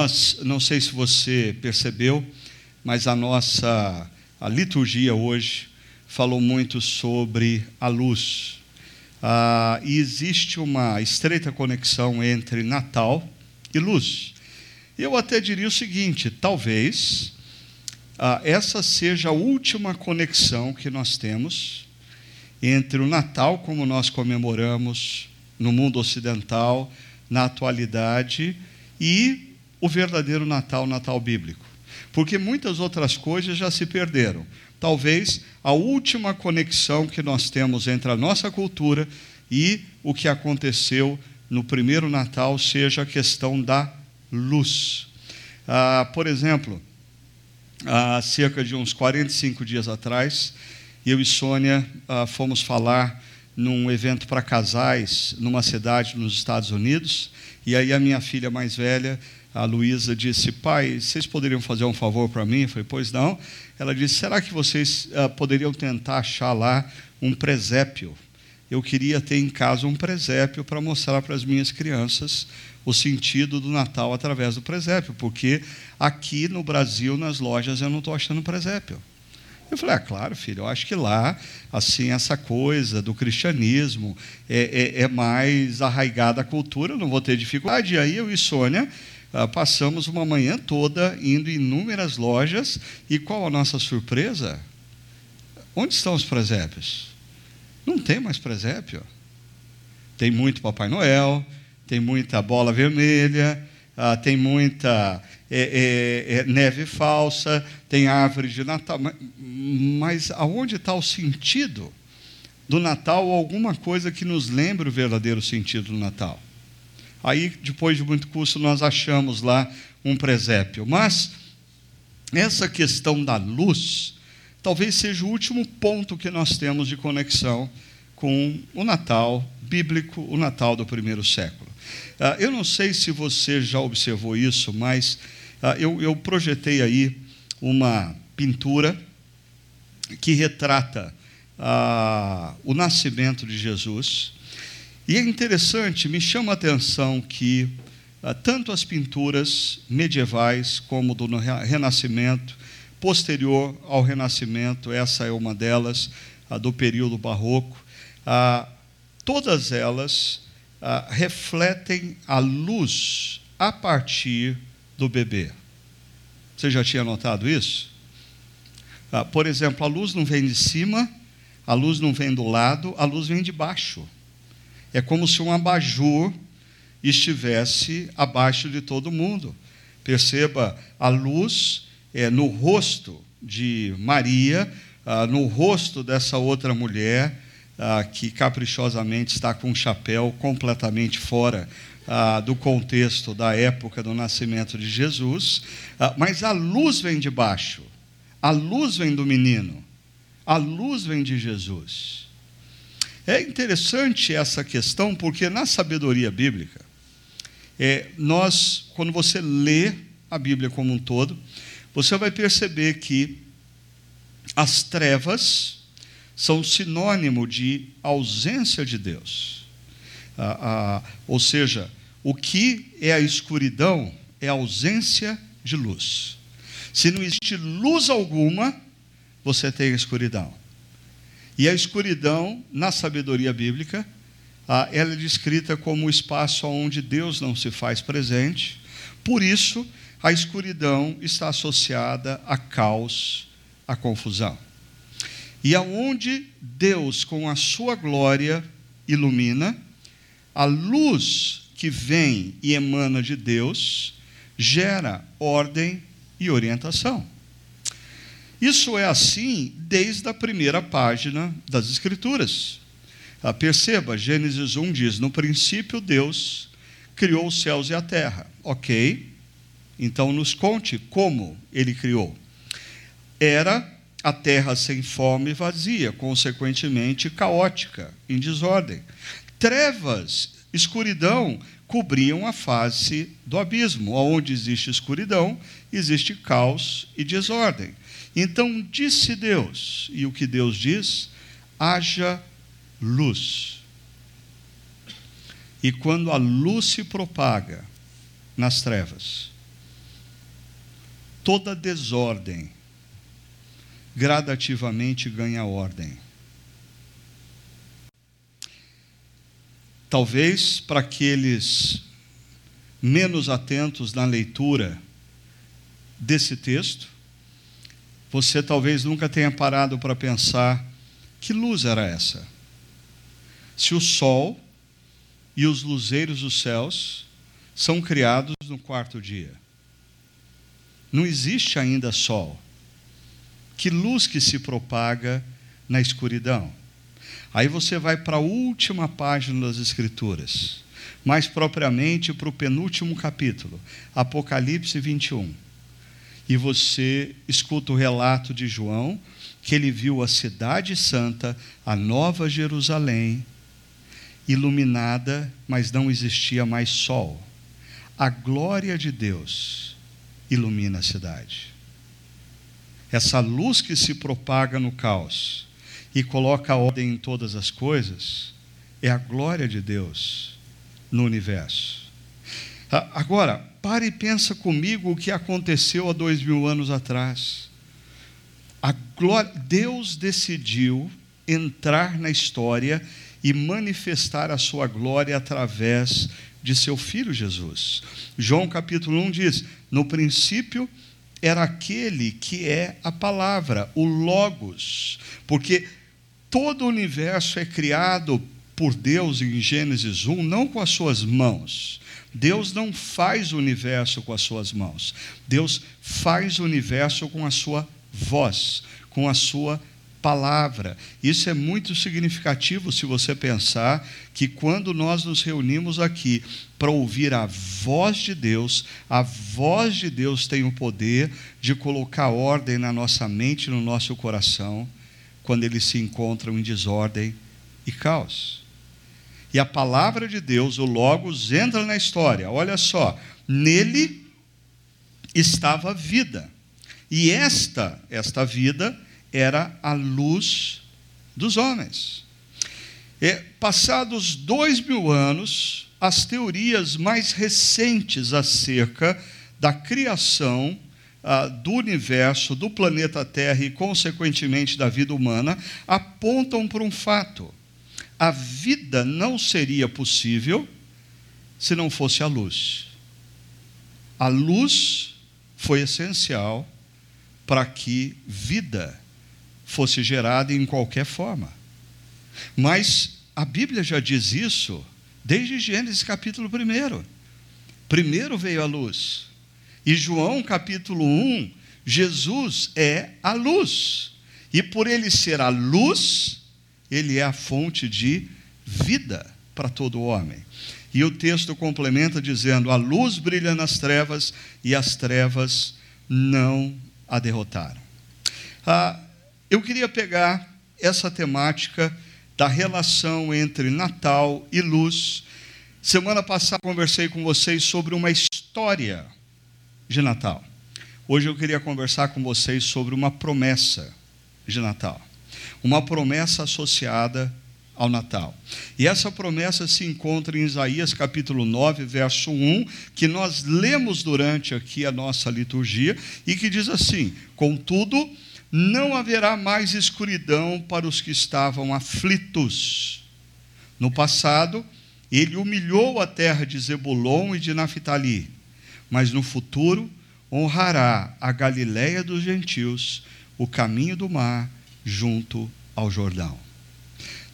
nós, não sei se você percebeu, mas a nossa a liturgia hoje falou muito sobre a luz. Ah, e existe uma estreita conexão entre Natal e luz. Eu até diria o seguinte: talvez ah, essa seja a última conexão que nós temos entre o Natal, como nós comemoramos no mundo ocidental, na atualidade, e o verdadeiro Natal, Natal bíblico. Porque muitas outras coisas já se perderam. Talvez a última conexão que nós temos entre a nossa cultura e o que aconteceu no primeiro Natal seja a questão da luz. Ah, por exemplo, há cerca de uns 45 dias atrás, eu e Sônia ah, fomos falar num evento para casais numa cidade nos Estados Unidos, e aí a minha filha mais velha, a Luísa, disse: Pai, vocês poderiam fazer um favor para mim? Eu falei: Pois não. Ela disse: Será que vocês ah, poderiam tentar achar lá um presépio? Eu queria ter em casa um presépio para mostrar para as minhas crianças o sentido do Natal através do presépio, porque aqui no Brasil, nas lojas, eu não estou achando presépio. Eu falei, ah, claro, filho, eu acho que lá, assim, essa coisa do cristianismo é, é, é mais arraigada à cultura, eu não vou ter dificuldade. E aí eu e Sônia ah, passamos uma manhã toda indo em inúmeras lojas, e qual a nossa surpresa? Onde estão os presépios? Não tem mais presépio. Tem muito Papai Noel, tem muita bola vermelha, ah, tem muita é, é, é, neve falsa, tem árvore de Natal. Mas, mas aonde está o sentido do Natal ou alguma coisa que nos lembre o verdadeiro sentido do Natal? Aí, depois de muito custo, nós achamos lá um presépio. Mas essa questão da luz talvez seja o último ponto que nós temos de conexão com o Natal bíblico, o Natal do primeiro século. Ah, eu não sei se você já observou isso, mas ah, eu, eu projetei aí uma pintura que retrata ah, o nascimento de Jesus. E é interessante, me chama a atenção que tanto as pinturas medievais como do Renascimento, posterior ao Renascimento, essa é uma delas, a do período barroco, todas elas ah, refletem a luz a partir do bebê. Você já tinha notado isso? Ah, por exemplo, a luz não vem de cima, a luz não vem do lado, a luz vem de baixo. É como se um abajur estivesse abaixo de todo mundo. Perceba, a luz é no rosto de Maria, ah, no rosto dessa outra mulher, ah, que caprichosamente está com um chapéu completamente fora ah, do contexto da época do nascimento de Jesus, ah, mas a luz vem de baixo, a luz vem do menino, a luz vem de Jesus. É interessante essa questão, porque na sabedoria bíblica, é, nós, quando você lê a Bíblia como um todo, você vai perceber que as trevas, são sinônimo de ausência de Deus. Ah, ah, ou seja, o que é a escuridão é a ausência de luz. Se não existe luz alguma, você tem a escuridão. E a escuridão, na sabedoria bíblica, ela é descrita como o espaço onde Deus não se faz presente. Por isso, a escuridão está associada a caos, a confusão. E aonde Deus, com a sua glória, ilumina, a luz que vem e emana de Deus gera ordem e orientação. Isso é assim desde a primeira página das Escrituras. Ah, perceba, Gênesis 1 diz: No princípio, Deus criou os céus e a terra. Ok? Então, nos conte como ele criou. Era a terra sem fome e vazia, consequentemente caótica, em desordem. Trevas, escuridão, cobriam a face do abismo. Onde existe escuridão, existe caos e desordem. Então disse Deus, e o que Deus diz? Haja luz. E quando a luz se propaga nas trevas, toda desordem gradativamente ganha ordem. Talvez para aqueles menos atentos na leitura desse texto, você talvez nunca tenha parado para pensar que luz era essa. Se o sol e os luzeiros dos céus são criados no quarto dia. Não existe ainda sol. Que luz que se propaga na escuridão. Aí você vai para a última página das Escrituras, mais propriamente para o penúltimo capítulo, Apocalipse 21. E você escuta o relato de João, que ele viu a cidade santa, a nova Jerusalém, iluminada, mas não existia mais sol. A glória de Deus ilumina a cidade. Essa luz que se propaga no caos e coloca ordem em todas as coisas é a glória de Deus no universo. Agora, pare e pensa comigo o que aconteceu há dois mil anos atrás. Glória, Deus decidiu entrar na história e manifestar a sua glória através de seu filho Jesus. João capítulo 1 diz: No princípio era aquele que é a palavra, o Logos, porque todo o universo é criado por Deus em Gênesis 1, não com as suas mãos. Deus não faz o universo com as suas mãos. Deus faz o universo com a sua voz, com a sua palavra. Isso é muito significativo se você pensar que quando nós nos reunimos aqui para ouvir a voz de Deus, a voz de Deus tem o poder de colocar ordem na nossa mente, no nosso coração, quando eles se encontram em desordem e caos. E a palavra de Deus, o Logos, entra na história. Olha só, nele estava vida. E esta, esta vida, era a luz dos homens. E, passados dois mil anos, as teorias mais recentes acerca da criação ah, do universo, do planeta Terra e, consequentemente, da vida humana, apontam para um fato: a vida não seria possível se não fosse a luz. A luz foi essencial para que vida fosse gerada em qualquer forma. Mas a Bíblia já diz isso desde Gênesis capítulo 1. Primeiro veio a luz. E João capítulo 1, Jesus é a luz. E por ele ser a luz, ele é a fonte de vida para todo homem. E o texto complementa dizendo: A luz brilha nas trevas e as trevas não a derrotaram. Ah, eu queria pegar essa temática da relação entre Natal e luz. Semana passada conversei com vocês sobre uma história de Natal. Hoje eu queria conversar com vocês sobre uma promessa de Natal. Uma promessa associada ao Natal. E essa promessa se encontra em Isaías capítulo 9, verso 1, que nós lemos durante aqui a nossa liturgia e que diz assim: Contudo, não haverá mais escuridão para os que estavam aflitos. No passado, ele humilhou a terra de Zebulon e de Naphtali, mas no futuro honrará a Galiléia dos gentios, o caminho do mar, junto ao Jordão.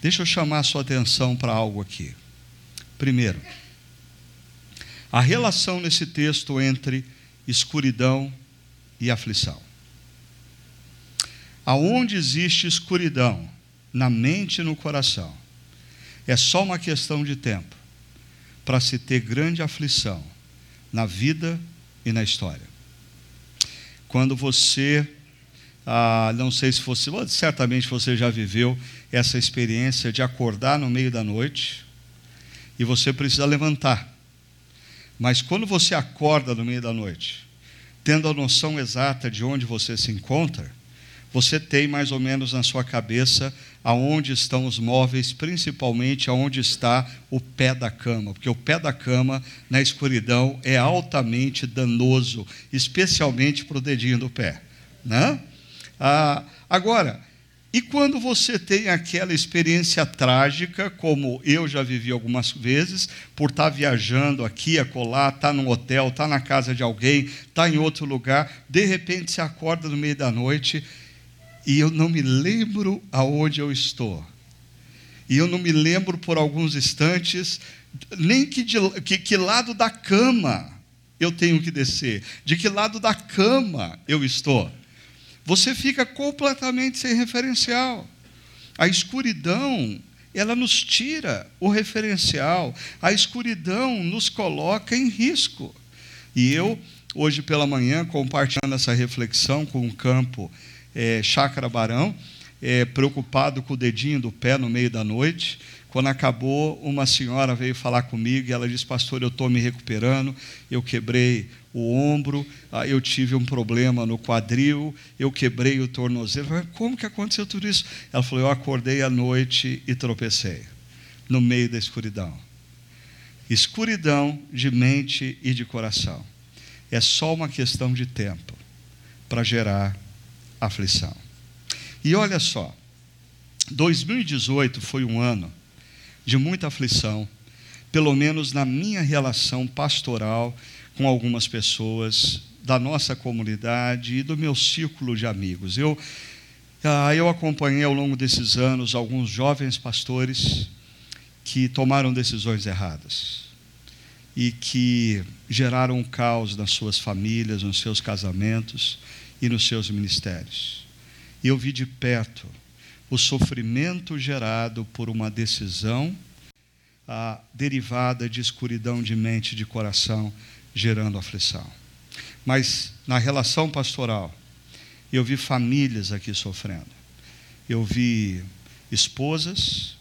Deixa eu chamar a sua atenção para algo aqui. Primeiro, a relação nesse texto entre escuridão e aflição. Aonde existe escuridão, na mente e no coração, é só uma questão de tempo para se ter grande aflição na vida e na história. Quando você, ah, não sei se você, certamente você já viveu essa experiência de acordar no meio da noite e você precisa levantar. Mas quando você acorda no meio da noite, tendo a noção exata de onde você se encontra, você tem mais ou menos na sua cabeça aonde estão os móveis, principalmente aonde está o pé da cama, porque o pé da cama na escuridão é altamente danoso, especialmente para o dedinho do pé. Né? Ah, agora, e quando você tem aquela experiência trágica, como eu já vivi algumas vezes, por estar viajando aqui, acolá, estar tá num hotel, estar tá na casa de alguém, estar tá em outro lugar, de repente você acorda no meio da noite e eu não me lembro aonde eu estou. E eu não me lembro por alguns instantes nem que, de, que, que lado da cama eu tenho que descer, de que lado da cama eu estou. Você fica completamente sem referencial. A escuridão, ela nos tira o referencial. A escuridão nos coloca em risco. E eu, hoje pela manhã, compartilhando essa reflexão com o campo é, Chácara Barão, é, preocupado com o dedinho do pé no meio da noite. Quando acabou, uma senhora veio falar comigo e ela disse: Pastor, eu estou me recuperando, eu quebrei o ombro, ah, eu tive um problema no quadril, eu quebrei o tornozelo. Falei, Como que aconteceu tudo isso? Ela falou: Eu acordei à noite e tropecei, no meio da escuridão. Escuridão de mente e de coração. É só uma questão de tempo para gerar aflição. E olha só, 2018 foi um ano de muita aflição, pelo menos na minha relação pastoral com algumas pessoas da nossa comunidade e do meu círculo de amigos. Eu, ah, eu acompanhei ao longo desses anos alguns jovens pastores que tomaram decisões erradas e que geraram um caos nas suas famílias, nos seus casamentos e nos seus ministérios. E eu vi de perto o sofrimento gerado por uma decisão ah, derivada de escuridão de mente e de coração, gerando aflição. Mas na relação pastoral, eu vi famílias aqui sofrendo. Eu vi esposas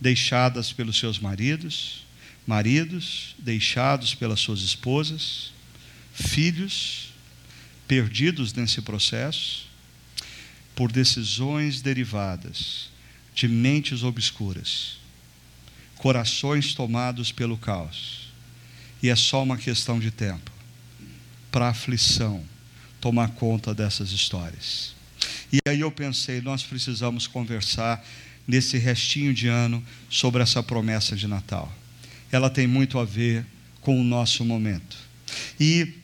deixadas pelos seus maridos, maridos deixados pelas suas esposas, filhos perdidos nesse processo por decisões derivadas de mentes obscuras, corações tomados pelo caos. E é só uma questão de tempo para a aflição tomar conta dessas histórias. E aí eu pensei, nós precisamos conversar nesse restinho de ano sobre essa promessa de Natal. Ela tem muito a ver com o nosso momento. E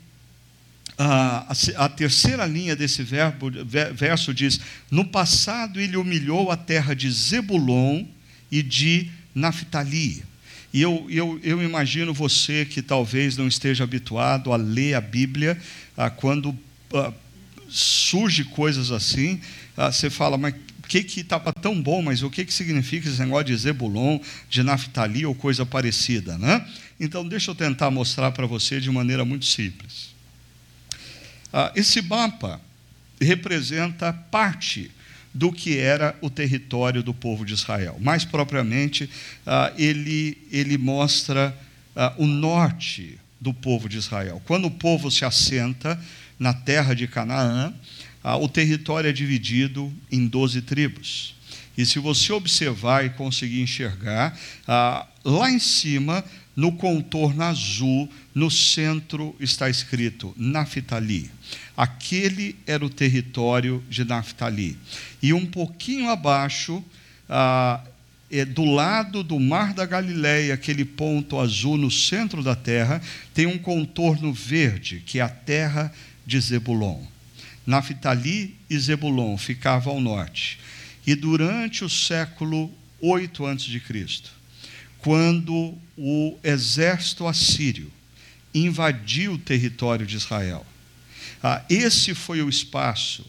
a, a, terceira linha desse verbo, verso diz: No passado ele humilhou a terra de Zebulon e de Naphtali. E eu, eu, eu imagino você que talvez não esteja habituado a ler a Bíblia, ah, quando ah, surge coisas assim, ah, você fala, mas o que que estava tão bom, mas o que que significa esse negócio de Zebulon, de Naphtali ou coisa parecida, né? Então deixa eu tentar mostrar para você de maneira muito simples. Ah, esse mapa representa parte do que era o território do povo de Israel. Mais propriamente, ah, ele, ele mostra ah, o norte do povo de Israel. Quando o povo se assenta na terra de Canaã, o território é dividido em doze tribos. E se você observar e conseguir enxergar, lá em cima, no contorno azul, no centro está escrito Naftali. Aquele era o território de Naftali. E um pouquinho abaixo, ah, é, do lado do Mar da Galileia, aquele ponto azul no centro da terra, tem um contorno verde, que é a terra de Zebulon. Naftali e Zebulon ficavam ao norte. E durante o século 8 a.C., quando o exército assírio invadiu o território de Israel, ah, esse foi o espaço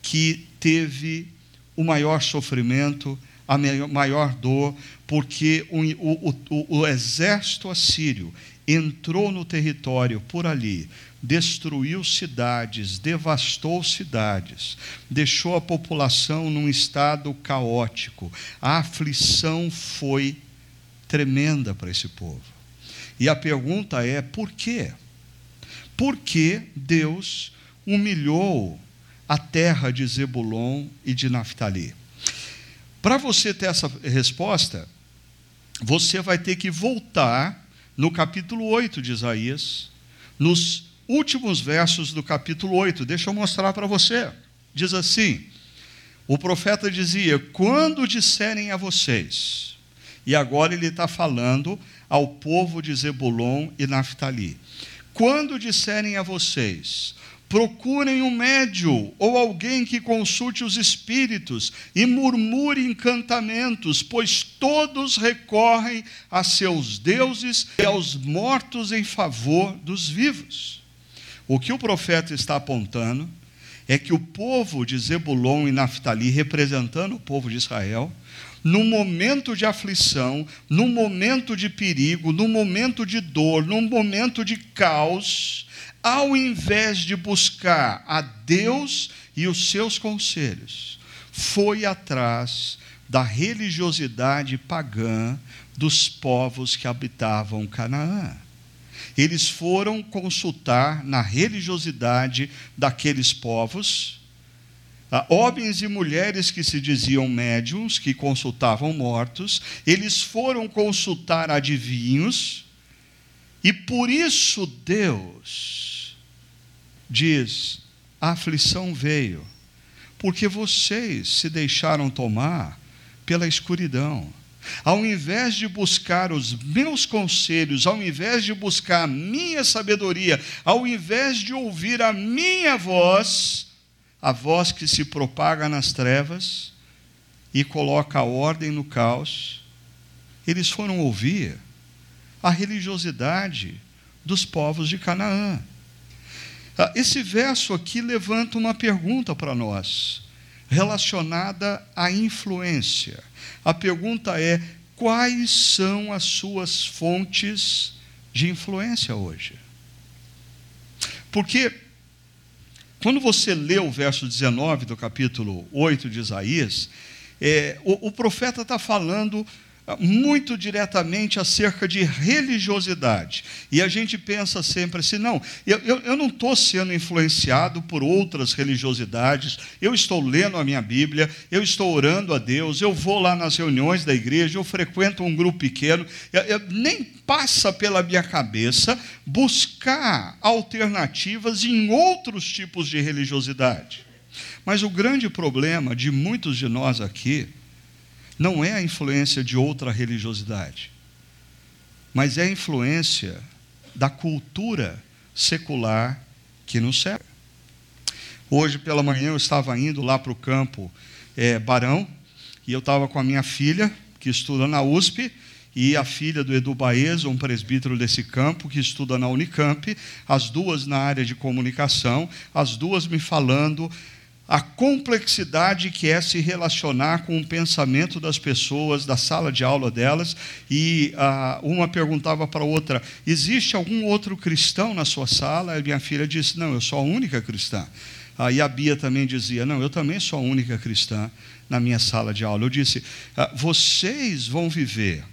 que teve o maior sofrimento, a maior dor, porque o, o, o, o exército assírio entrou no território por ali, destruiu cidades, devastou cidades, deixou a população num estado caótico. A aflição foi tremenda para esse povo. E a pergunta é: por quê? Por que Deus humilhou a terra de Zebulon e de Naftali? Para você ter essa resposta, você vai ter que voltar no capítulo 8 de Isaías, nos últimos versos do capítulo 8. Deixa eu mostrar para você. Diz assim: o profeta dizia: Quando disserem a vocês, e agora ele está falando ao povo de Zebulon e Naftali, quando disserem a vocês, procurem um médio ou alguém que consulte os espíritos e murmure encantamentos, pois todos recorrem a seus deuses e aos mortos em favor dos vivos. O que o profeta está apontando é que o povo de Zebulon e Naftali, representando o povo de Israel, num momento de aflição, num momento de perigo, num momento de dor, num momento de caos, ao invés de buscar a Deus e os seus conselhos, foi atrás da religiosidade pagã dos povos que habitavam Canaã. Eles foram consultar na religiosidade daqueles povos, homens e mulheres que se diziam médiums, que consultavam mortos, eles foram consultar adivinhos, e por isso Deus diz: a aflição veio, porque vocês se deixaram tomar pela escuridão. Ao invés de buscar os meus conselhos, ao invés de buscar a minha sabedoria, ao invés de ouvir a minha voz, a voz que se propaga nas trevas e coloca a ordem no caos, eles foram ouvir a religiosidade dos povos de Canaã. Ah, esse verso aqui levanta uma pergunta para nós, relacionada à influência. A pergunta é: quais são as suas fontes de influência hoje? Porque, quando você lê o verso 19 do capítulo 8 de Isaías, é, o, o profeta está falando muito diretamente acerca de religiosidade. E a gente pensa sempre assim: não, eu, eu, eu não estou sendo influenciado por outras religiosidades, eu estou lendo a minha Bíblia, eu estou orando a Deus, eu vou lá nas reuniões da igreja, eu frequento um grupo pequeno, eu, eu, nem passa pela minha cabeça buscar alternativas em outros tipos de religiosidade. Mas o grande problema de muitos de nós aqui, não é a influência de outra religiosidade, mas é a influência da cultura secular que nos serve. Hoje pela manhã eu estava indo lá para o campo é, Barão e eu estava com a minha filha, que estuda na USP, e a filha do Edu Baez, um presbítero desse campo, que estuda na Unicamp, as duas na área de comunicação, as duas me falando a complexidade que é se relacionar com o pensamento das pessoas, da sala de aula delas, e ah, uma perguntava para a outra: existe algum outro cristão na sua sala? E minha filha disse: não, eu sou a única cristã. Aí a Bia também dizia: não, eu também sou a única cristã na minha sala de aula. Eu disse: ah, vocês vão viver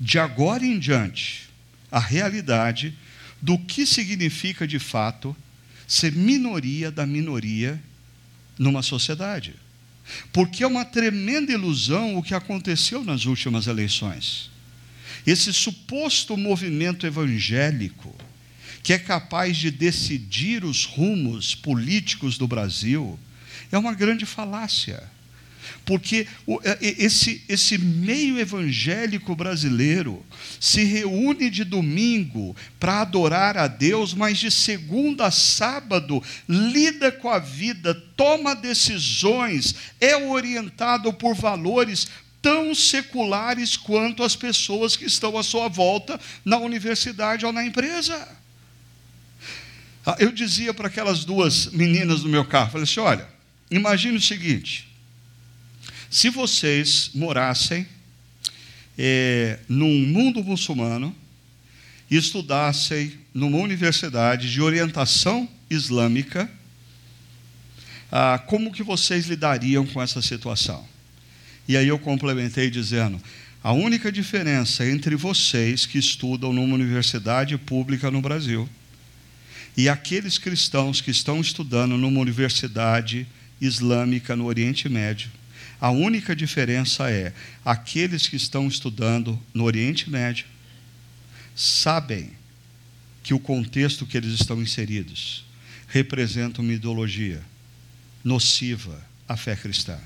de agora em diante a realidade do que significa de fato ser minoria da minoria numa sociedade. Porque é uma tremenda ilusão o que aconteceu nas últimas eleições. Esse suposto movimento evangélico, que é capaz de decidir os rumos políticos do Brasil, é uma grande falácia porque é, esse, esse meio evangélico brasileiro se reúne de domingo para adorar a Deus, mas de segunda a sábado lida com a vida, toma decisões, é orientado por valores tão seculares quanto as pessoas que estão à sua volta na universidade ou na empresa. Ah, eu dizia para aquelas duas meninas do meu carro, falei assim: olha, imagine o seguinte se vocês morassem é, num mundo muçulmano e estudassem numa universidade de orientação islâmica, ah, como que vocês lidariam com essa situação? E aí eu complementei dizendo: a única diferença entre vocês que estudam numa universidade pública no Brasil E aqueles cristãos que estão estudando numa universidade islâmica no Oriente Médio, a única diferença é aqueles que estão estudando no Oriente Médio sabem que o contexto que eles estão inseridos representa uma ideologia nociva à fé cristã.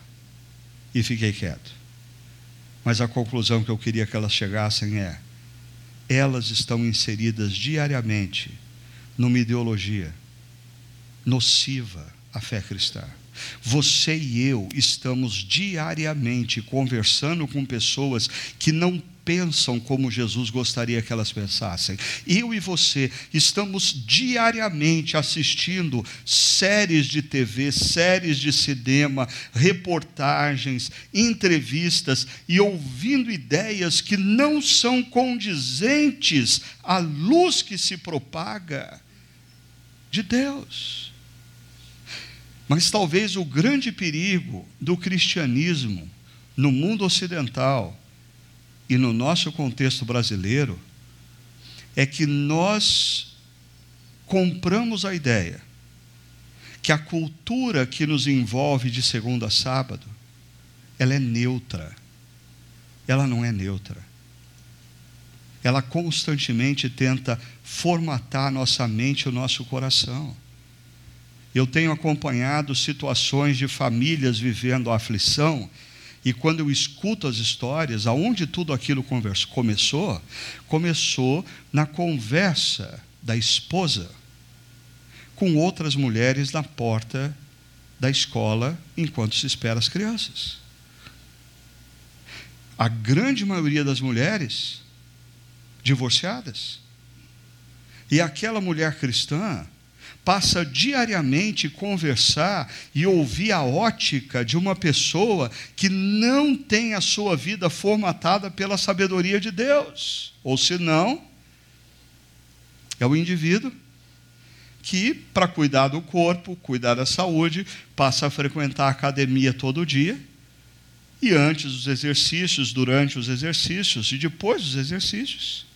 E fiquei quieto. Mas a conclusão que eu queria que elas chegassem é: elas estão inseridas diariamente numa ideologia nociva à fé cristã. Você e eu estamos diariamente conversando com pessoas que não pensam como Jesus gostaria que elas pensassem. Eu e você estamos diariamente assistindo séries de TV, séries de cinema, reportagens, entrevistas e ouvindo ideias que não são condizentes à luz que se propaga de Deus. Mas talvez o grande perigo do cristianismo no mundo ocidental e no nosso contexto brasileiro é que nós compramos a ideia que a cultura que nos envolve de segunda a sábado, ela é neutra. Ela não é neutra. Ela constantemente tenta formatar nossa mente e o nosso coração. Eu tenho acompanhado situações de famílias vivendo a aflição e quando eu escuto as histórias, aonde tudo aquilo começou, começou na conversa da esposa com outras mulheres na porta da escola enquanto se espera as crianças. A grande maioria das mulheres divorciadas. E aquela mulher cristã passa diariamente conversar e ouvir a ótica de uma pessoa que não tem a sua vida formatada pela sabedoria de Deus. Ou senão, é o indivíduo que, para cuidar do corpo, cuidar da saúde, passa a frequentar a academia todo dia. E antes dos exercícios, durante os exercícios e depois dos exercícios,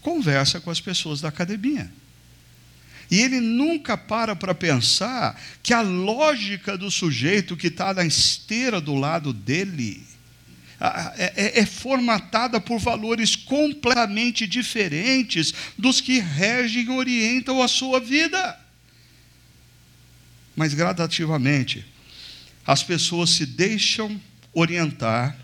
conversa com as pessoas da academia. E ele nunca para para pensar que a lógica do sujeito que está na esteira do lado dele é, é, é, formatada por valores completamente diferentes dos que regem e orientam a sua vida. Mas gradativamente, as pessoas se deixam orientar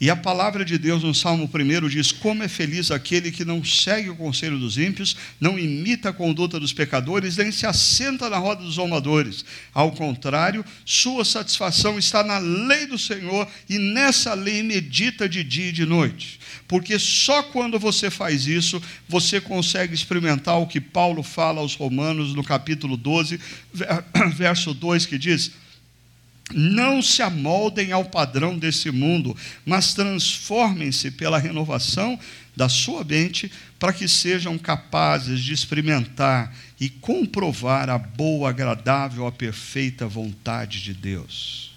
e a palavra de Deus no Salmo 1 diz: Como é feliz aquele que não segue o conselho dos ímpios, não imita a conduta dos pecadores, nem se assenta na roda dos zombadores. Ao contrário, sua satisfação está na lei do Senhor e nessa lei medita de dia e de noite. Porque só quando você faz isso, você consegue experimentar o que Paulo fala aos Romanos no capítulo 12, verso 2, que diz não se amoldem ao padrão desse mundo, mas transformem-se pela renovação da sua mente, para que sejam capazes de experimentar e comprovar a boa, agradável, a perfeita vontade de Deus.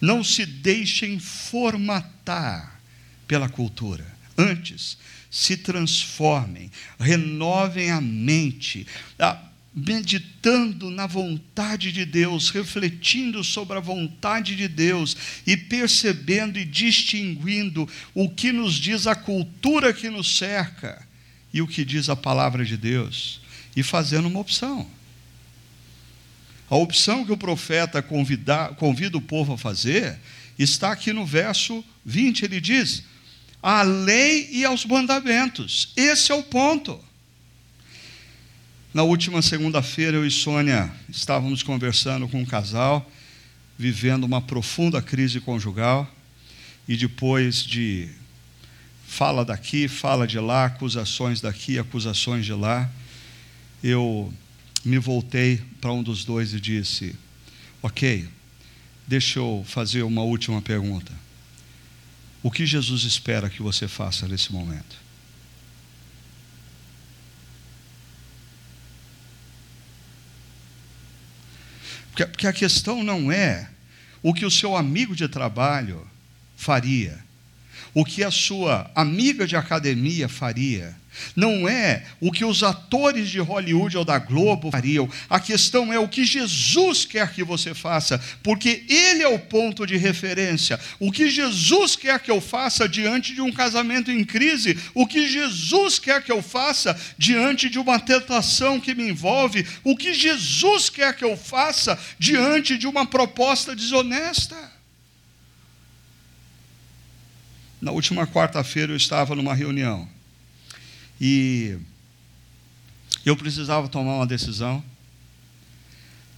Não se deixem formatar pela cultura. Antes, se transformem, renovem a mente. Meditando na vontade de Deus, refletindo sobre a vontade de Deus e percebendo e distinguindo o que nos diz a cultura que nos cerca e o que diz a palavra de Deus, e fazendo uma opção. A opção que o profeta convida, convida o povo a fazer está aqui no verso 20, ele diz: a lei e aos mandamentos. Esse é o ponto. Na última segunda-feira, eu e Sônia estávamos conversando com um casal, vivendo uma profunda crise conjugal, e depois de fala daqui, fala de lá, acusações daqui, acusações de lá, eu me voltei para um dos dois e disse: Ok, deixa eu fazer uma última pergunta. O que Jesus espera que você faça nesse momento? Porque a questão não é o que o seu amigo de trabalho faria. O que a sua amiga de academia faria. Não é o que os atores de Hollywood ou da Globo fariam. A questão é o que Jesus quer que você faça, porque Ele é o ponto de referência. O que Jesus quer que eu faça diante de um casamento em crise, o que Jesus quer que eu faça diante de uma tentação que me envolve, o que Jesus quer que eu faça diante de uma proposta desonesta. Na última quarta-feira eu estava numa reunião e eu precisava tomar uma decisão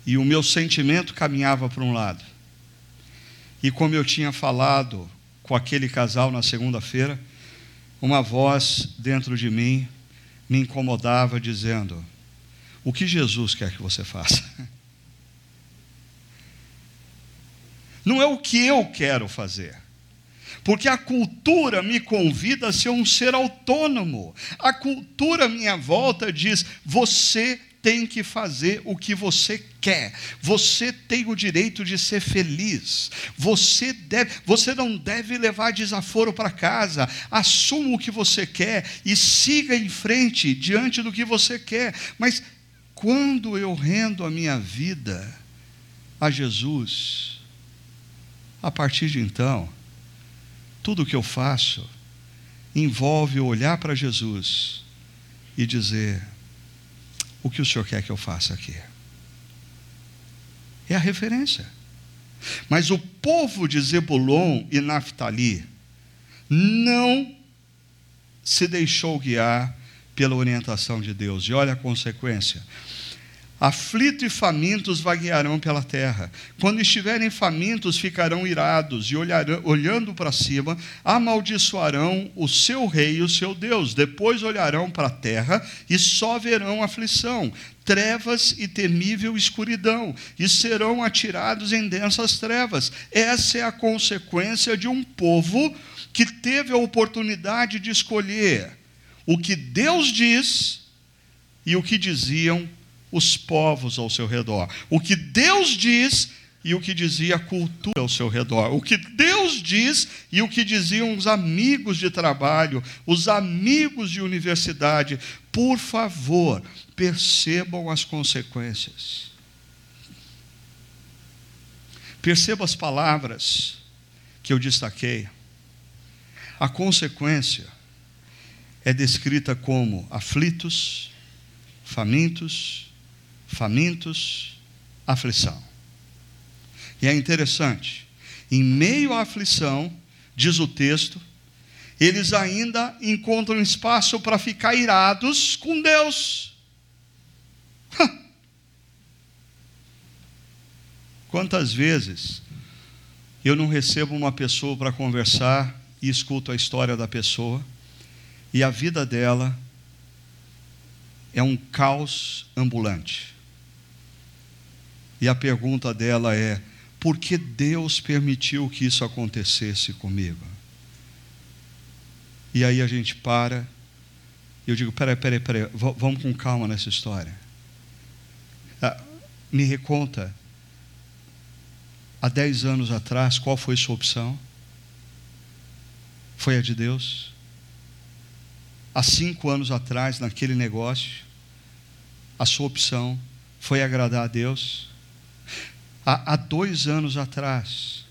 e o meu sentimento caminhava para um lado. E como eu tinha falado com aquele casal na segunda-feira, uma voz dentro de mim me incomodava dizendo: O que Jesus quer que você faça? Não é o que eu quero fazer porque a cultura me convida a ser um ser autônomo. A cultura à minha volta diz: você tem que fazer o que você quer. Você tem o direito de ser feliz. Você deve, você não deve levar desaforo para casa. Assuma o que você quer e siga em frente diante do que você quer. Mas quando eu rendo a minha vida a Jesus, a partir de então, tudo o que eu faço envolve olhar para Jesus e dizer: o que o Senhor quer que eu faça aqui? É a referência. Mas o povo de Zebulon e Naphtali não se deixou guiar pela orientação de Deus. E olha a consequência. Aflitos e famintos vaguearão pela terra. Quando estiverem famintos, ficarão irados e olharão, olhando para cima, amaldiçoarão o seu rei e o seu Deus. Depois olharão para a terra e só verão aflição, trevas e temível escuridão, e serão atirados em densas trevas. Essa é a consequência de um povo que teve a oportunidade de escolher o que Deus diz e o que diziam os povos ao seu redor. O que Deus diz e o que dizia a cultura ao seu redor. O que Deus diz e o que diziam os amigos de trabalho, os amigos de universidade. Por favor, percebam as consequências. Perceba as palavras que eu destaquei. A consequência é descrita como aflitos, famintos, famintos, aflição. E é interessante, em meio à aflição, diz o texto, eles ainda encontram espaço para ficar irados com Deus. Quantas vezes eu não recebo uma pessoa para conversar e escuto a história da pessoa e a vida dela é um caos ambulante. E a pergunta dela é: por que Deus permitiu que isso acontecesse comigo? E aí a gente para, e eu digo: peraí, peraí, peraí, vamos com calma nessa história. Ah, me reconta, há dez anos atrás, qual foi sua opção? Foi a de Deus? Há cinco anos atrás, naquele negócio, a sua opção foi agradar a Deus? Há, há dois anos atrás,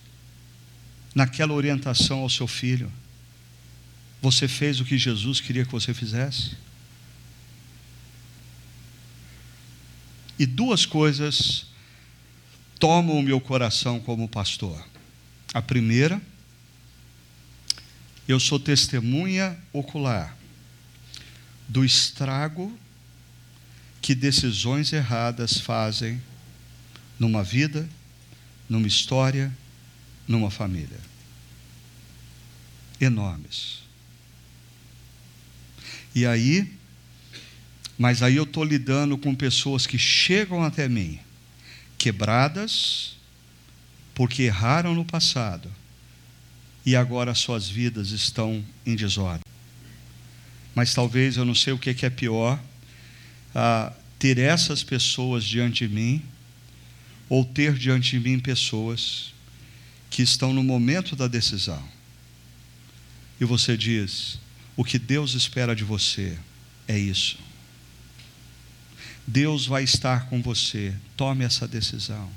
naquela orientação ao seu filho, você fez o que Jesus queria que você fizesse? E duas coisas tomam o meu coração como pastor. A primeira, eu sou testemunha ocular do estrago que decisões erradas fazem numa vida, numa história, numa família. Enormes. E aí, mas aí eu estou lidando com pessoas que chegam até mim, quebradas, porque erraram no passado, e agora suas vidas estão em desordem. Mas talvez eu não sei o que é pior, ah, ter essas pessoas diante de mim ou ter diante de mim pessoas que estão no momento da decisão. e você diz: o que Deus espera de você é isso. Deus vai estar com você, tome essa decisão.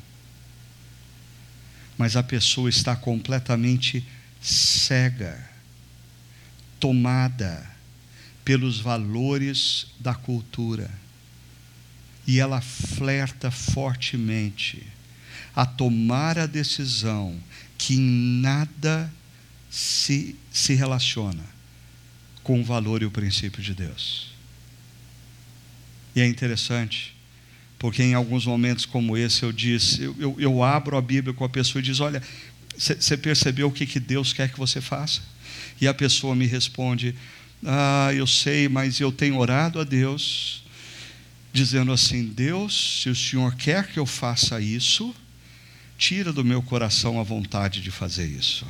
Mas a pessoa está completamente cega, tomada pelos valores da cultura. E ela flerta fortemente a tomar a decisão que em nada se, se relaciona com o valor e o princípio de Deus. E é interessante, porque em alguns momentos como esse eu disse, eu, eu, eu abro a Bíblia com a pessoa e diz: Olha, você percebeu o que, que Deus quer que você faça? E a pessoa me responde: Ah, eu sei, mas eu tenho orado a Deus, dizendo assim: Deus, se o Senhor quer que eu faça isso, tira do meu coração a vontade de fazer isso.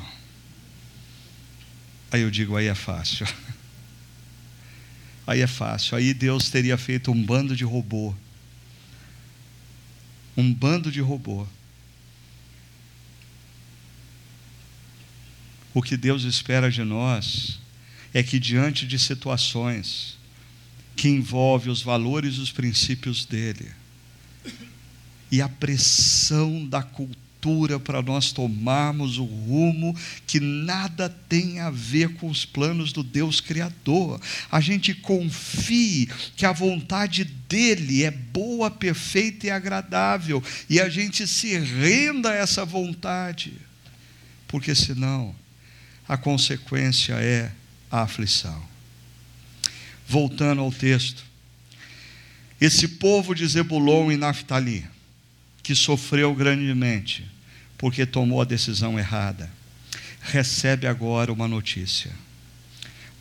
Aí eu digo: aí é fácil. Aí é fácil. Aí Deus teria feito um bando de robô. Um bando de robô. O que Deus espera de nós é que, diante de situações que envolvem os valores e os princípios dele, e a pressão da cultura, para nós tomarmos o rumo que nada tem a ver com os planos do Deus Criador. A gente confie que a vontade dele é boa, perfeita e agradável, e a gente se renda a essa vontade, porque senão a consequência é a aflição. Voltando ao texto, esse povo de Zebulon e Naftali, que sofreu grandemente, porque tomou a decisão errada, recebe agora uma notícia.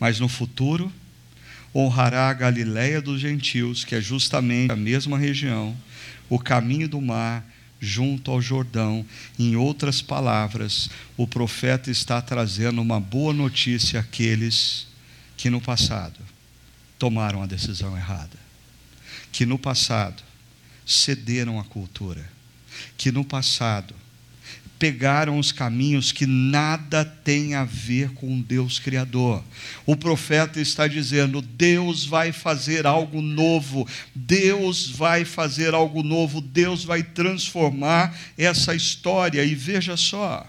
Mas no futuro, honrará a Galiléia dos gentios, que é justamente a mesma região, o caminho do mar, junto ao Jordão. Em outras palavras, o profeta está trazendo uma boa notícia àqueles que no passado tomaram a decisão errada, que no passado cederam à cultura que no passado pegaram os caminhos que nada tem a ver com Deus Criador. O profeta está dizendo: Deus vai fazer algo novo, Deus vai fazer algo novo, Deus vai transformar essa história. E veja só.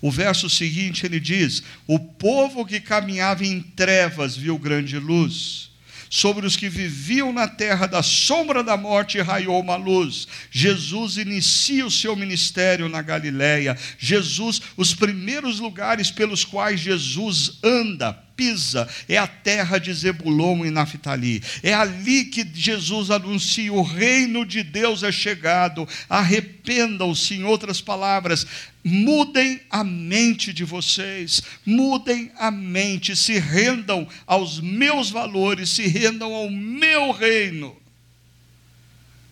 O verso seguinte ele diz: O povo que caminhava em trevas viu grande luz sobre os que viviam na terra da sombra da morte raiou uma luz. Jesus inicia o seu ministério na Galiléia. Jesus, os primeiros lugares pelos quais Jesus anda, pisa é a terra de Zebulon e Naftali. É ali que Jesus anuncia: o reino de Deus é chegado. Arrependam-se, em outras palavras, mudem a mente de vocês, mudem a mente, se rendam aos meus valores, se rendam ao meu reino.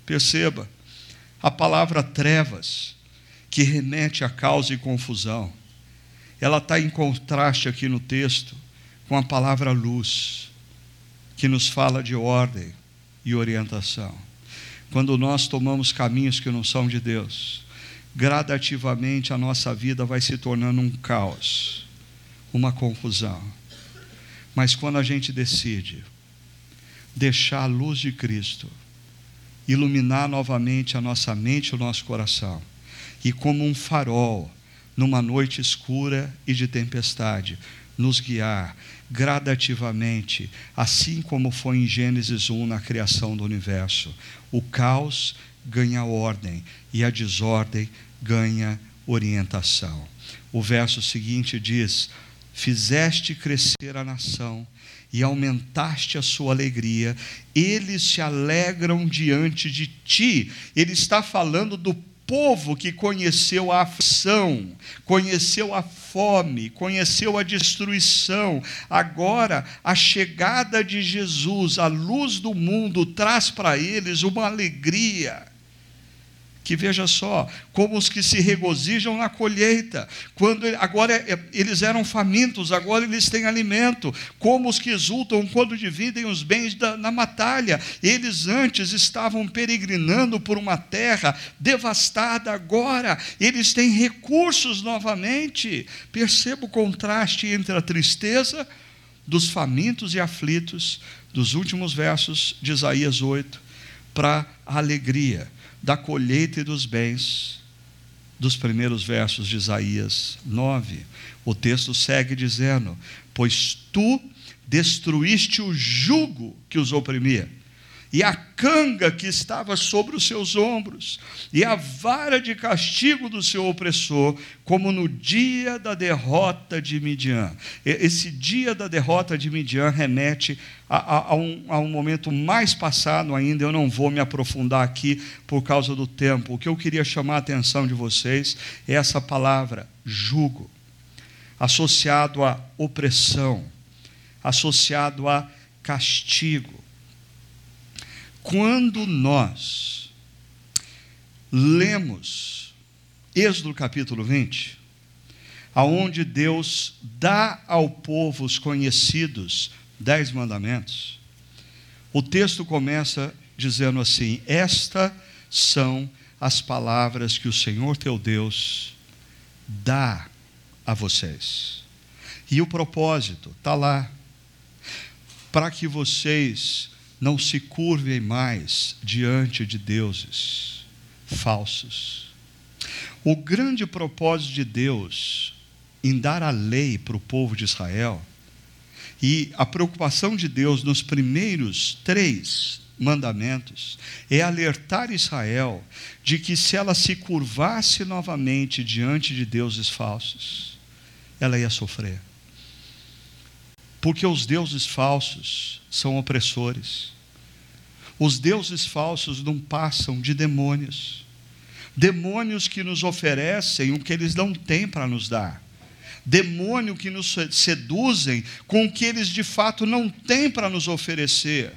Perceba, a palavra trevas, que remete a causa e confusão, ela está em contraste aqui no texto com a palavra luz, que nos fala de ordem e orientação. Quando nós tomamos caminhos que não são de Deus, gradativamente a nossa vida vai se tornando um caos, uma confusão. Mas quando a gente decide deixar a luz de Cristo iluminar novamente a nossa mente e o nosso coração, e como um farol numa noite escura e de tempestade, nos guiar gradativamente, assim como foi em Gênesis 1 na criação do universo. O caos ganha ordem e a desordem ganha orientação. O verso seguinte diz: Fizeste crescer a nação e aumentaste a sua alegria, eles se alegram diante de ti. Ele está falando do povo que conheceu a aflição, conheceu a fome, conheceu a destruição. Agora, a chegada de Jesus, a luz do mundo, traz para eles uma alegria que veja só, como os que se regozijam na colheita, quando agora é, eles eram famintos, agora eles têm alimento, como os que exultam quando dividem os bens da, na batalha, eles antes estavam peregrinando por uma terra devastada, agora eles têm recursos novamente. Perceba o contraste entre a tristeza dos famintos e aflitos dos últimos versos de Isaías 8 para a alegria da colheita e dos bens dos primeiros versos de Isaías 9. O texto segue dizendo: Pois tu destruíste o jugo que os oprimia e a canga que estava sobre os seus ombros, e a vara de castigo do seu opressor, como no dia da derrota de Midian. Esse dia da derrota de Midian remete a, a, a, um, a um momento mais passado ainda, eu não vou me aprofundar aqui por causa do tempo. O que eu queria chamar a atenção de vocês é essa palavra, jugo, associado à opressão, associado a castigo quando nós lemos Êxodo capítulo 20, aonde Deus dá ao povo os conhecidos dez mandamentos, o texto começa dizendo assim: Estas são as palavras que o Senhor teu Deus dá a vocês. E o propósito está lá, para que vocês não se curvem mais diante de deuses falsos. O grande propósito de Deus em dar a lei para o povo de Israel e a preocupação de Deus nos primeiros três mandamentos é alertar Israel de que se ela se curvasse novamente diante de deuses falsos, ela ia sofrer. Porque os deuses falsos são opressores. Os deuses falsos não passam de demônios. Demônios que nos oferecem o que eles não têm para nos dar. Demônio que nos seduzem com o que eles de fato não têm para nos oferecer.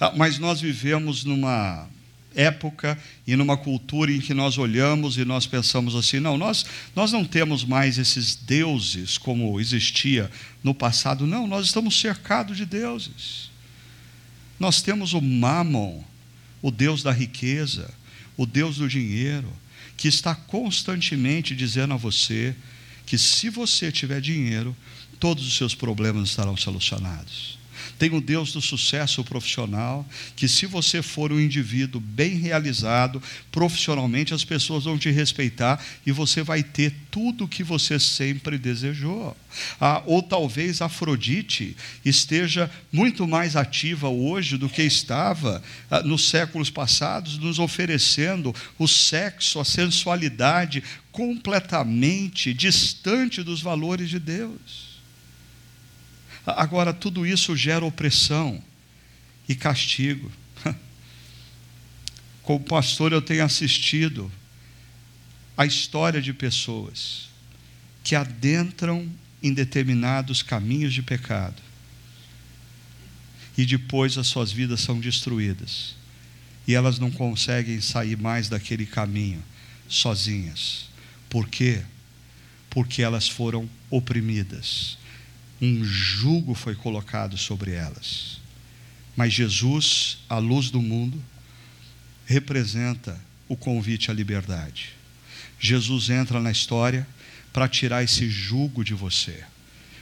Ah, mas nós vivemos numa época e numa cultura em que nós olhamos e nós pensamos assim: não, nós, nós não temos mais esses deuses como existia no passado, não, nós estamos cercados de deuses. Nós temos o Mammon, o Deus da riqueza, o Deus do dinheiro, que está constantemente dizendo a você que se você tiver dinheiro, todos os seus problemas estarão solucionados. Tem o Deus do sucesso profissional, que se você for um indivíduo bem realizado profissionalmente, as pessoas vão te respeitar e você vai ter tudo o que você sempre desejou. Ah, ou talvez Afrodite esteja muito mais ativa hoje do que estava ah, nos séculos passados, nos oferecendo o sexo, a sensualidade completamente distante dos valores de Deus. Agora, tudo isso gera opressão e castigo. Como pastor, eu tenho assistido a história de pessoas que adentram em determinados caminhos de pecado e depois as suas vidas são destruídas e elas não conseguem sair mais daquele caminho sozinhas. Por quê? Porque elas foram oprimidas um jugo foi colocado sobre elas. Mas Jesus, a luz do mundo, representa o convite à liberdade. Jesus entra na história para tirar esse jugo de você.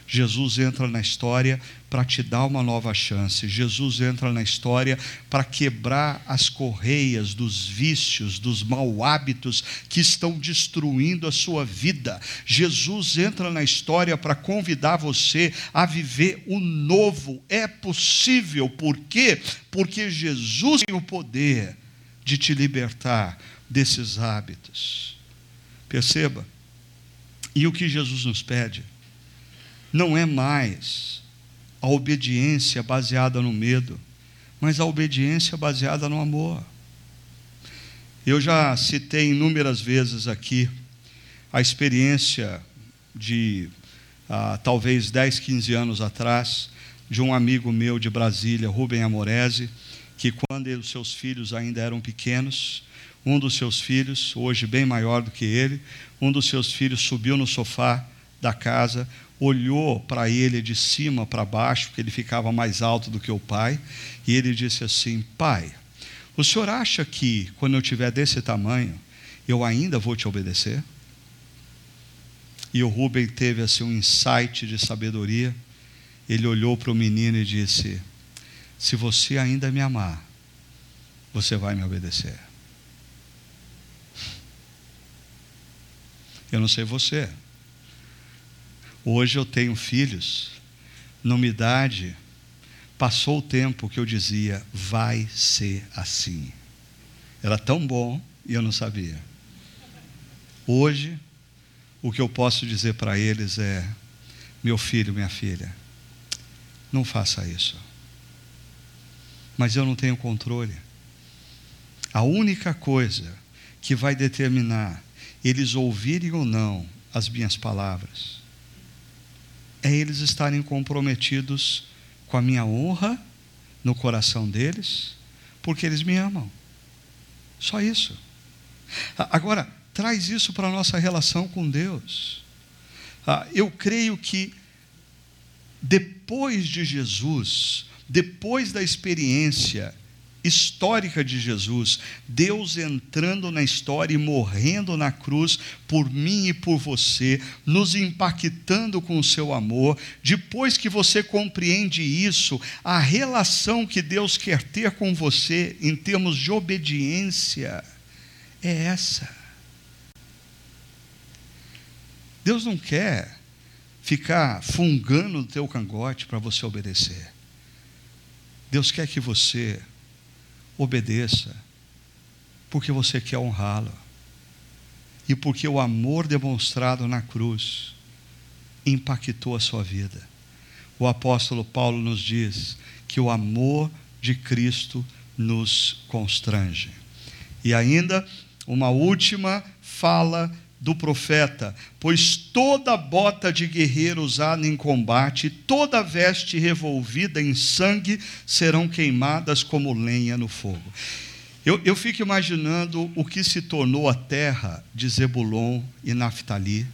Jesus entra na história para te dar uma nova chance. Jesus entra na história para quebrar as correias dos vícios, dos mau hábitos que estão destruindo a sua vida. Jesus entra na história para convidar você a viver o novo. É possível, por quê? Porque Jesus tem o poder de te libertar desses hábitos. Perceba? E o que Jesus nos pede? Não é mais a obediência baseada no medo, mas a obediência baseada no amor. Eu já citei inúmeras vezes aqui a experiência de ah, talvez 10, 15 anos atrás, de um amigo meu de Brasília, Rubem Amorese, que quando os seus filhos ainda eram pequenos, um dos seus filhos, hoje bem maior do que ele, um dos seus filhos subiu no sofá da casa, olhou para ele de cima para baixo, porque ele ficava mais alto do que o pai, e ele disse assim: Pai, o senhor acha que quando eu tiver desse tamanho, eu ainda vou te obedecer? E o Rubem teve assim um insight de sabedoria. Ele olhou para o menino e disse: Se você ainda me amar, você vai me obedecer. Eu não sei você. Hoje eu tenho filhos, numa idade, passou o tempo que eu dizia, vai ser assim. Era tão bom e eu não sabia. Hoje, o que eu posso dizer para eles é: meu filho, minha filha, não faça isso. Mas eu não tenho controle. A única coisa que vai determinar eles ouvirem ou não as minhas palavras é eles estarem comprometidos com a minha honra no coração deles, porque eles me amam. Só isso. Agora, traz isso para a nossa relação com Deus. Eu creio que depois de Jesus, depois da experiência histórica de Jesus, Deus entrando na história e morrendo na cruz por mim e por você, nos impactando com o seu amor. Depois que você compreende isso, a relação que Deus quer ter com você em termos de obediência é essa. Deus não quer ficar fungando no teu cangote para você obedecer. Deus quer que você obedeça, porque você quer honrá-lo e porque o amor demonstrado na cruz impactou a sua vida. O apóstolo Paulo nos diz que o amor de Cristo nos constrange. E ainda uma última fala do profeta: Pois toda bota de guerreiro usada em combate, toda veste revolvida em sangue serão queimadas como lenha no fogo. Eu, eu fico imaginando o que se tornou a terra de Zebulon e Naftali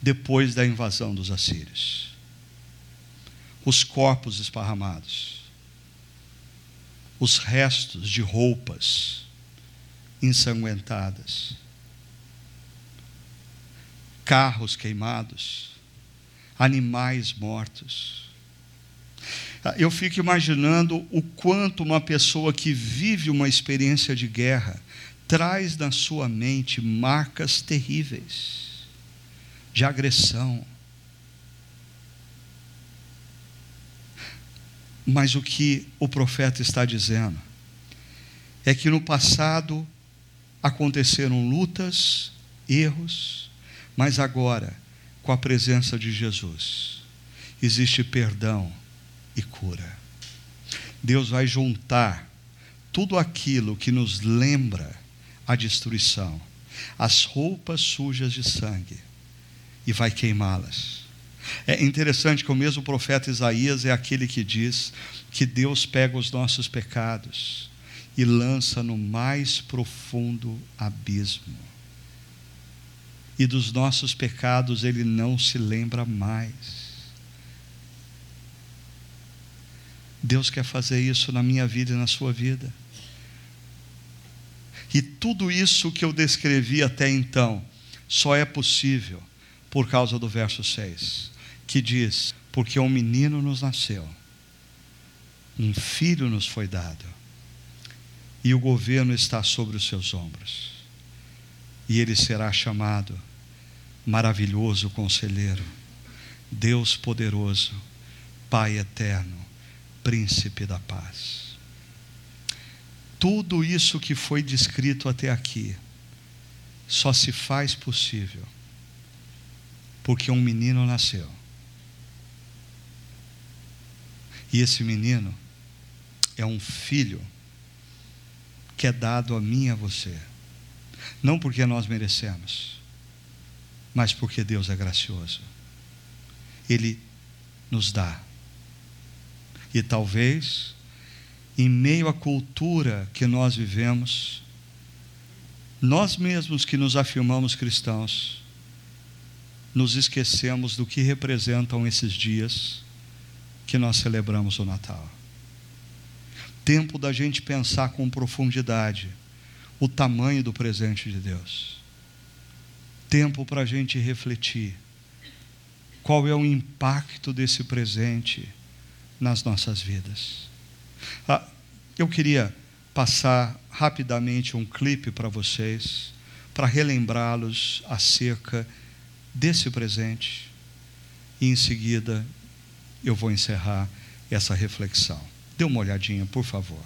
depois da invasão dos assírios. Os corpos esparramados, os restos de roupas ensanguentadas carros queimados, animais mortos. Ah, eu fico imaginando o quanto uma pessoa que vive uma experiência de guerra traz na sua mente marcas terríveis de agressão. Mas o que o profeta está dizendo é que no passado aconteceram lutas, erros, mas agora, com a presença de Jesus, existe perdão e cura. Deus vai juntar tudo aquilo que nos lembra a destruição, as roupas sujas de sangue, e vai queimá-las. É interessante que o mesmo profeta Isaías é aquele que diz que Deus pega os nossos pecados e lança no mais profundo abismo e dos nossos pecados ele não se lembra mais. Deus quer fazer isso na minha vida e na sua vida. E tudo isso que eu descrevi até então só é possível por causa do verso 6, que diz: Porque um menino nos nasceu, um filho nos foi dado, e o governo está sobre os seus ombros, e ele será chamado maravilhoso conselheiro, Deus poderoso, Pai eterno, príncipe da paz. Tudo isso que foi descrito até aqui só se faz possível porque um menino nasceu. E esse menino é um filho que é dado a mim e a você. Não porque nós merecemos, mas porque Deus é gracioso. Ele nos dá. E talvez, em meio à cultura que nós vivemos, Nós mesmos que nos afirmamos cristãos, nos esquecemos do que representam esses dias que nós celebramos o Natal. Tempo da gente pensar com profundidade o tamanho do presente de Deus. Tempo para a gente refletir qual é o impacto desse presente nas nossas vidas. Ah, eu queria passar rapidamente um clipe para vocês, para relembrá-los acerca desse presente, e em seguida eu vou encerrar essa reflexão. Dê uma olhadinha, por favor.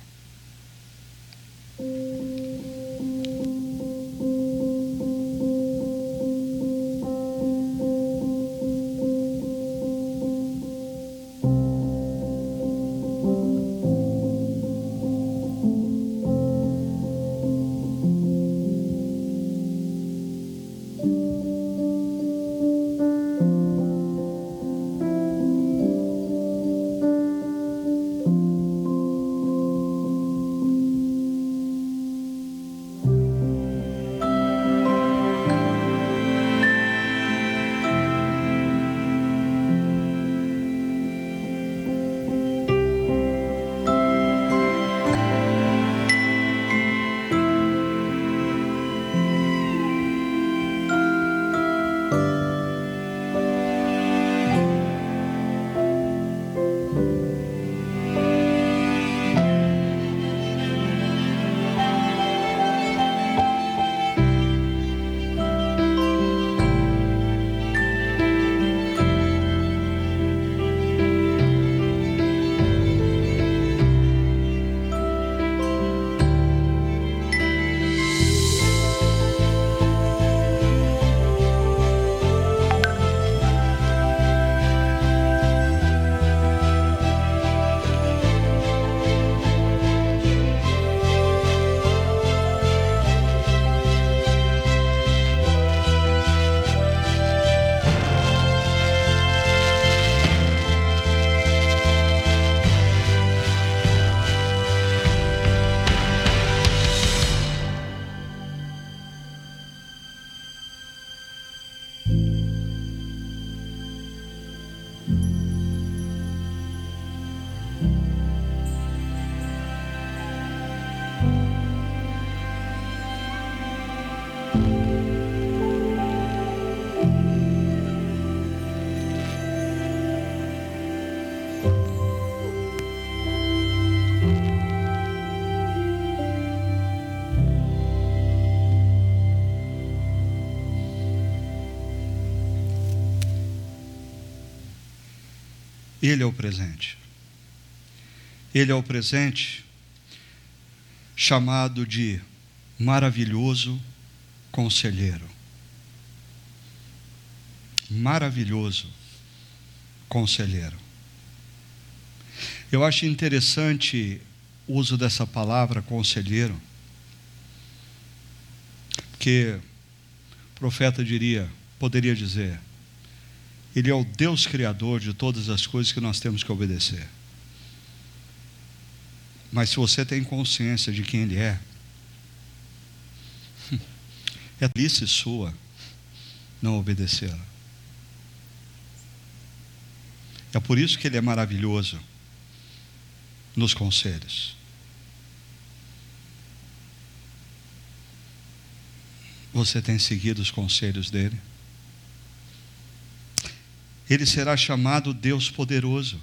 Ele é o presente. Ele é o presente chamado de maravilhoso conselheiro. Maravilhoso conselheiro. Eu acho interessante o uso dessa palavra conselheiro, porque o profeta diria, poderia dizer, ele é o Deus Criador de todas as coisas que nós temos que obedecer. Mas se você tem consciência de quem Ele é, é lice sua não obedecê-la. É por isso que Ele é maravilhoso nos conselhos. Você tem seguido os conselhos dele? Ele será chamado Deus poderoso.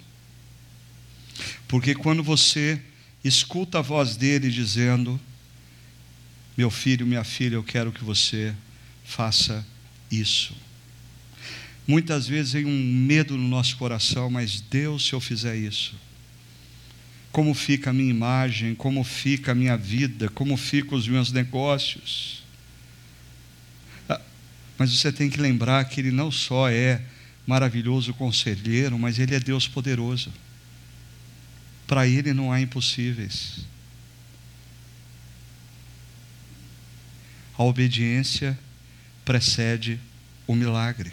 Porque quando você escuta a voz dele dizendo: Meu filho, minha filha, eu quero que você faça isso. Muitas vezes vem um medo no nosso coração, mas Deus, se eu fizer isso, como fica a minha imagem, como fica a minha vida, como ficam os meus negócios. Ah, mas você tem que lembrar que Ele não só é maravilhoso conselheiro, mas Ele é Deus poderoso. Para Ele não há impossíveis. A obediência precede o milagre.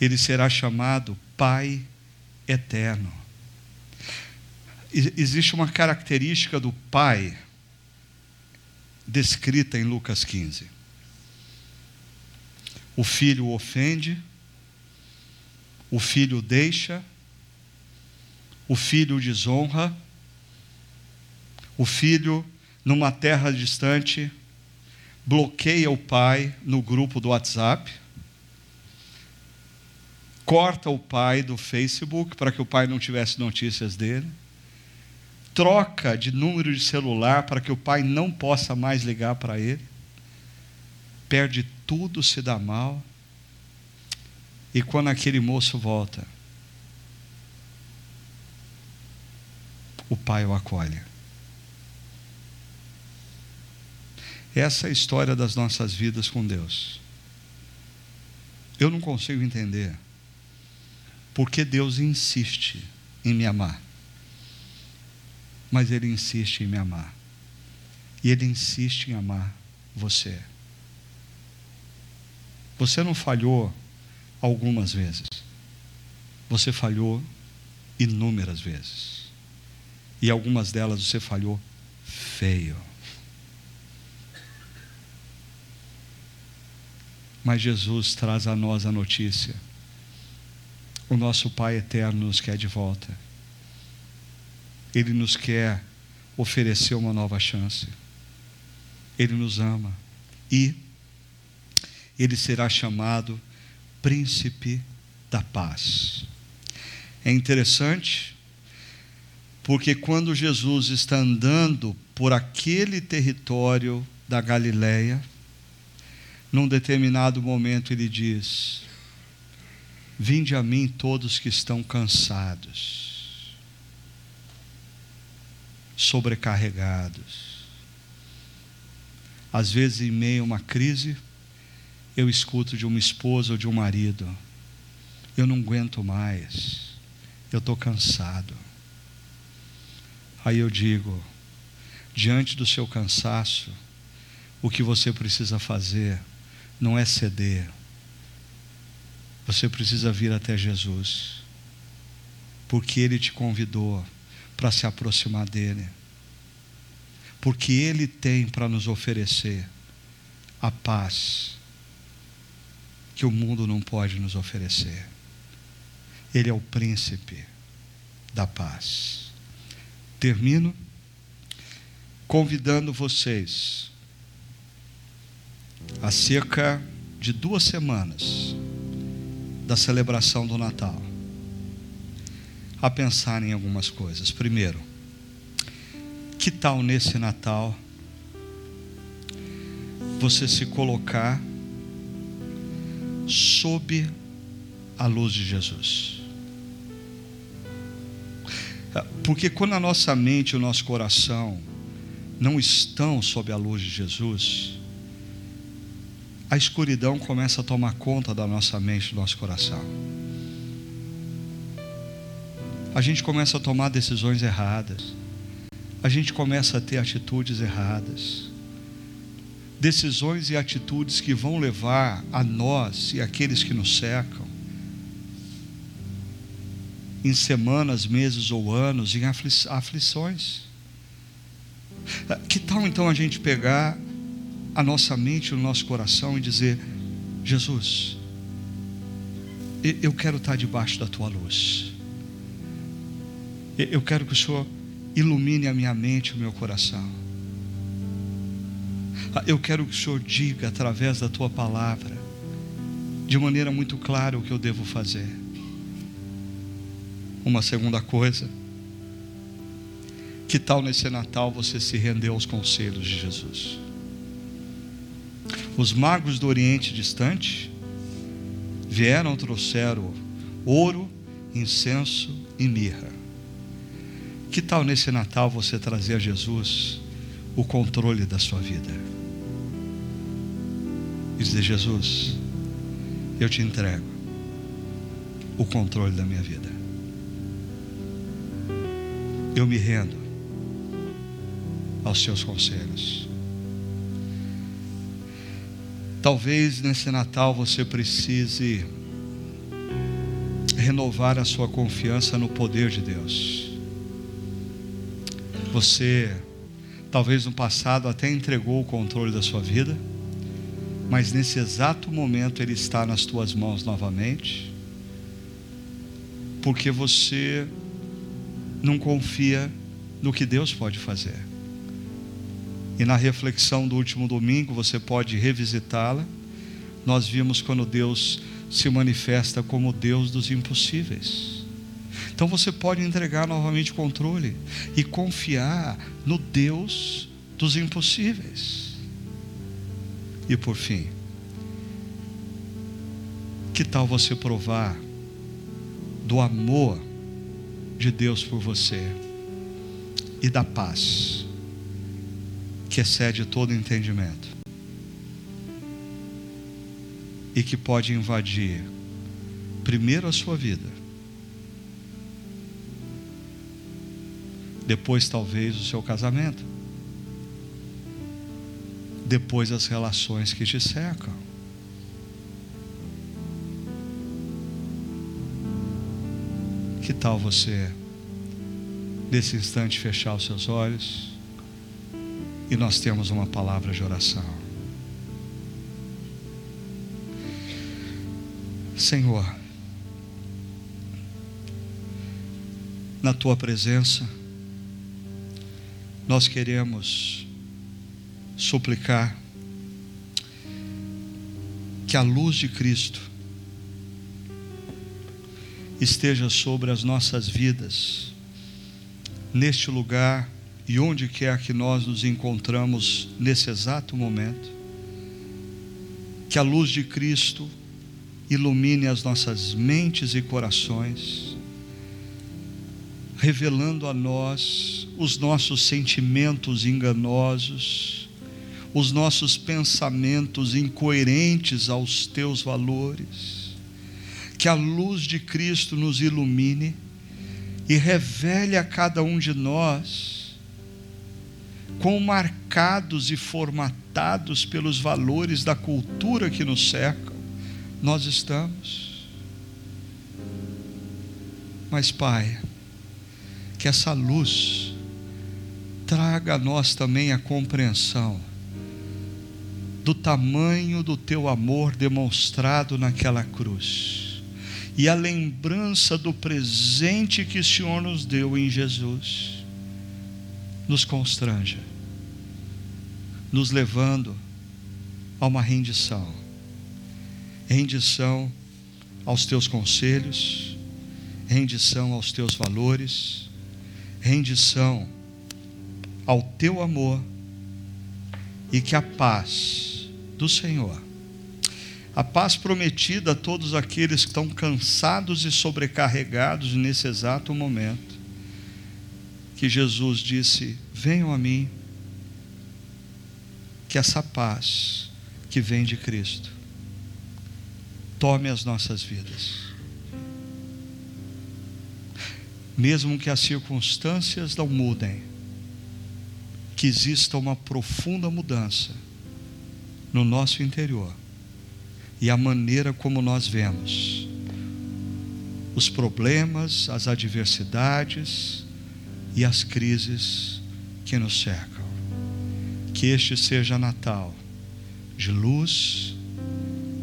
Ele será chamado Pai Eterno. Existe uma característica do Pai descrita em Lucas 15. O filho ofende, o filho deixa, o filho desonra, o filho, numa terra distante, bloqueia o pai no grupo do WhatsApp, corta o pai do Facebook para que o pai não tivesse notícias dele, troca de número de celular para que o pai não possa mais ligar para ele, perde tudo, se dá mal, e quando aquele moço volta, o pai o acolhe. Essa é a história das nossas vidas com Deus. Eu não consigo entender porque Deus insiste em me amar. Mas Ele insiste em me amar. E Ele insiste em amar você. Você não falhou algumas vezes. Você falhou inúmeras vezes. E algumas delas você falhou feio. Mas Jesus traz a nós a notícia. O nosso Pai eterno nos quer de volta. Ele nos quer oferecer uma nova chance. Ele nos ama. E ele será chamado Príncipe da Paz. É interessante, porque quando Jesus está andando por aquele território da Galileia, num determinado momento ele diz: Vinde a mim todos que estão cansados, sobrecarregados. Às vezes, em meio a uma crise, eu escuto de uma esposa ou de um marido: Eu não aguento mais, eu estou cansado. Aí eu digo: diante do seu cansaço, o que você precisa fazer não é ceder. Você precisa vir até Jesus, porque Ele te convidou para se aproximar dEle, porque Ele tem para nos oferecer a paz que o mundo não pode nos oferecer. Ele é o príncipe da paz. Termino convidando vocês há cerca de duas semanas da celebração do Natal, a pensar em algumas coisas. Primeiro, que tal nesse Natal você se colocar sob a luz de Jesus? Porque quando a nossa mente e o nosso coração não estão sob a luz de Jesus, a escuridão começa a tomar conta da nossa mente, do nosso coração. A gente começa a tomar decisões erradas. A gente começa a ter atitudes erradas. Decisões e atitudes que vão levar a nós e aqueles que nos cercam em semanas, meses ou anos em aflições. Que tal então a gente pegar a nossa mente o nosso coração e dizer: Jesus, eu quero estar debaixo da tua luz. Eu quero que o Senhor ilumine a minha mente o meu coração. Eu quero que o Senhor diga através da tua palavra, de maneira muito clara, o que eu devo fazer. Uma segunda coisa, que tal nesse Natal você se render aos conselhos de Jesus? Os magos do Oriente distante vieram, trouxeram ouro, incenso e mirra. Que tal nesse Natal você trazer a Jesus o controle da sua vida? E dizer: Jesus, eu te entrego o controle da minha vida. Eu me rendo aos seus conselhos. Talvez nesse Natal você precise renovar a sua confiança no poder de Deus. Você Talvez no passado até entregou o controle da sua vida, mas nesse exato momento ele está nas tuas mãos novamente, porque você não confia no que Deus pode fazer. E na reflexão do último domingo, você pode revisitá-la. Nós vimos quando Deus se manifesta como Deus dos impossíveis. Então você pode entregar novamente o controle e confiar no Deus dos impossíveis. E por fim, que tal você provar do amor de Deus por você e da paz que excede todo entendimento e que pode invadir primeiro a sua vida, depois talvez o seu casamento, depois as relações que te cercam. Que tal você, nesse instante, fechar os seus olhos e nós temos uma palavra de oração? Senhor, na tua presença, nós queremos suplicar que a luz de Cristo esteja sobre as nossas vidas, neste lugar e onde quer que nós nos encontramos nesse exato momento, que a luz de Cristo ilumine as nossas mentes e corações, revelando a nós os nossos sentimentos enganosos, os nossos pensamentos incoerentes aos teus valores. Que a luz de Cristo nos ilumine e revele a cada um de nós quão marcados e formatados pelos valores da cultura que nos cerca nós estamos. Mas, Pai, que essa luz traga a nós também a compreensão do tamanho do teu amor demonstrado naquela cruz. E a lembrança do presente que o Senhor nos deu em Jesus nos constranja, nos levando a uma rendição. Rendição aos teus conselhos, rendição aos teus valores, rendição ao teu amor e que a paz do Senhor, a paz prometida a todos aqueles que estão cansados e sobrecarregados nesse exato momento, que Jesus disse: Venham a mim, que essa paz que vem de Cristo tome as nossas vidas. Mesmo que as circunstâncias não mudem, que exista uma profunda mudança no nosso interior e a maneira como nós vemos os problemas, as adversidades e as crises que nos cercam. Que este seja Natal de luz,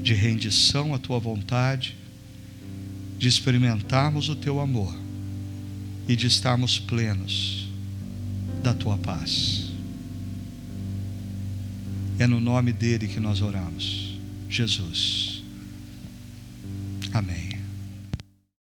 de rendição à tua vontade, de experimentarmos o teu amor e de estarmos plenos da tua paz. É no nome dele que nós oramos, Jesus. Amém.